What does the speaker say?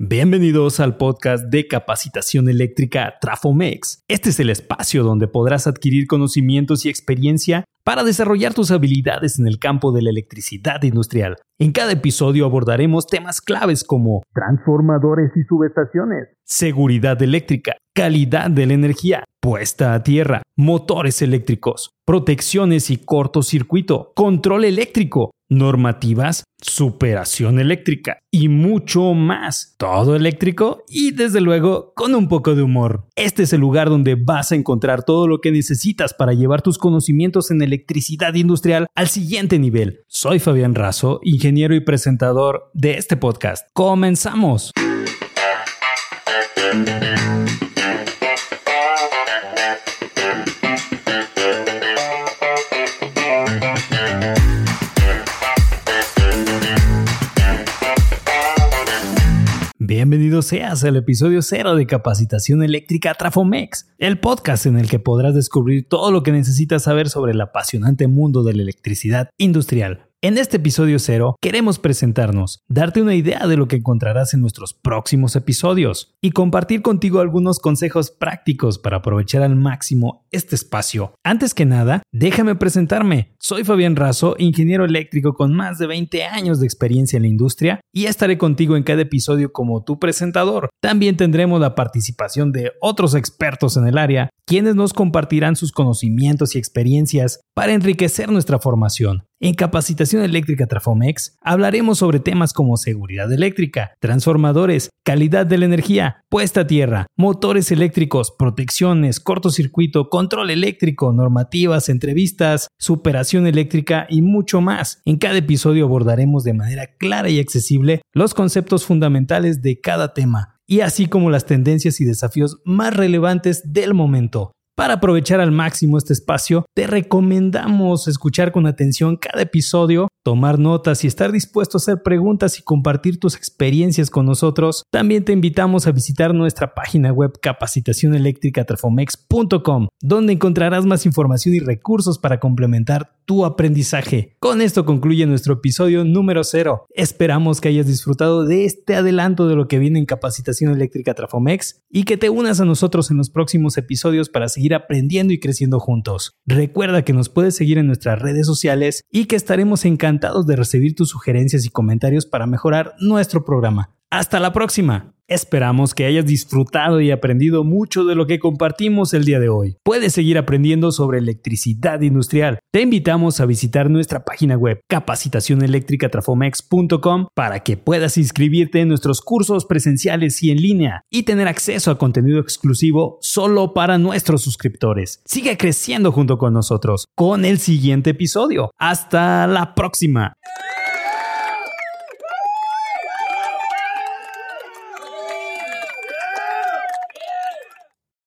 Bienvenidos al podcast de capacitación eléctrica Trafomex. Este es el espacio donde podrás adquirir conocimientos y experiencia para desarrollar tus habilidades en el campo de la electricidad industrial. En cada episodio abordaremos temas claves como transformadores y subestaciones, seguridad eléctrica, calidad de la energía, puesta a tierra, motores eléctricos, protecciones y cortocircuito, control eléctrico, normativas, superación eléctrica y mucho más. Todo eléctrico y desde luego con un poco de humor. Este es el lugar donde vas a encontrar todo lo que necesitas para llevar tus conocimientos en electricidad industrial al siguiente nivel. Soy Fabián Razo, ingeniero y presentador de este podcast. Comenzamos. Bienvenido seas al episodio cero de Capacitación Eléctrica Trafomex, el podcast en el que podrás descubrir todo lo que necesitas saber sobre el apasionante mundo de la electricidad industrial. En este episodio cero queremos presentarnos, darte una idea de lo que encontrarás en nuestros próximos episodios y compartir contigo algunos consejos prácticos para aprovechar al máximo este espacio. Antes que nada, déjame presentarme. Soy Fabián Razo, ingeniero eléctrico con más de 20 años de experiencia en la industria y estaré contigo en cada episodio como tu presentador. También tendremos la participación de otros expertos en el área, quienes nos compartirán sus conocimientos y experiencias para enriquecer nuestra formación. En Capacitación Eléctrica Trafomex hablaremos sobre temas como seguridad eléctrica, transformadores, calidad de la energía, puesta a tierra, motores eléctricos, protecciones, cortocircuito, control eléctrico, normativas, entrevistas, superación eléctrica y mucho más. En cada episodio abordaremos de manera clara y accesible los conceptos fundamentales de cada tema y así como las tendencias y desafíos más relevantes del momento. Para aprovechar al máximo este espacio, te recomendamos escuchar con atención cada episodio, tomar notas y estar dispuesto a hacer preguntas y compartir tus experiencias con nosotros. También te invitamos a visitar nuestra página web capacitacioneléctricatrafomex.com, donde encontrarás más información y recursos para complementar tu aprendizaje. Con esto concluye nuestro episodio número 0. Esperamos que hayas disfrutado de este adelanto de lo que viene en Capacitación Eléctrica Trafomex y que te unas a nosotros en los próximos episodios para seguir aprendiendo y creciendo juntos. Recuerda que nos puedes seguir en nuestras redes sociales y que estaremos encantados de recibir tus sugerencias y comentarios para mejorar nuestro programa. Hasta la próxima. Esperamos que hayas disfrutado y aprendido mucho de lo que compartimos el día de hoy. Puedes seguir aprendiendo sobre electricidad industrial. Te invitamos a visitar nuestra página web capacitacioneléctricatrafomex.com para que puedas inscribirte en nuestros cursos presenciales y en línea y tener acceso a contenido exclusivo solo para nuestros suscriptores. Sigue creciendo junto con nosotros con el siguiente episodio. Hasta la próxima.